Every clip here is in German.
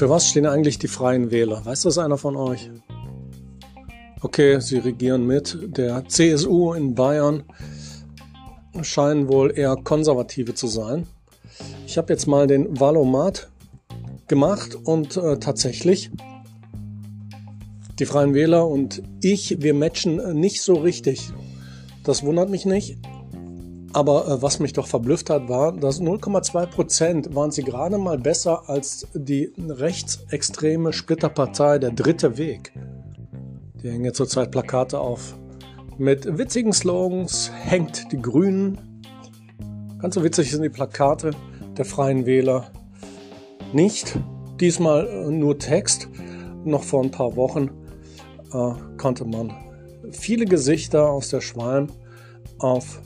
Für was stehen eigentlich die Freien Wähler? Weiß das einer von euch? Okay, sie regieren mit. Der CSU in Bayern scheinen wohl eher Konservative zu sein. Ich habe jetzt mal den Valomat gemacht und äh, tatsächlich die Freien Wähler und ich, wir matchen nicht so richtig. Das wundert mich nicht. Aber äh, was mich doch verblüfft hat, war, dass 0,2 Prozent waren sie gerade mal besser als die rechtsextreme Splitterpartei Der Dritte Weg. Die hängen jetzt zurzeit Plakate auf. Mit witzigen Slogans hängt die Grünen. Ganz so witzig sind die Plakate der Freien Wähler nicht. Diesmal äh, nur Text. Noch vor ein paar Wochen äh, konnte man viele Gesichter aus der Schwalm auf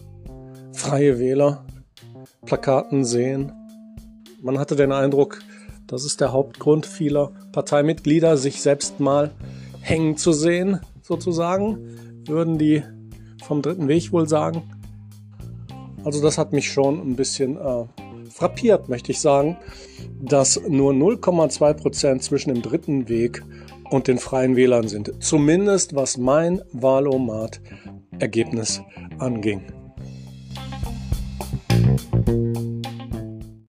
Freie Wähler Plakaten sehen. Man hatte den Eindruck, das ist der Hauptgrund vieler Parteimitglieder, sich selbst mal hängen zu sehen, sozusagen, würden die vom dritten Weg wohl sagen. Also das hat mich schon ein bisschen äh, frappiert, möchte ich sagen, dass nur 0,2 Prozent zwischen dem dritten Weg und den freien Wählern sind. Zumindest was mein Wahlomat-Ergebnis anging. thank you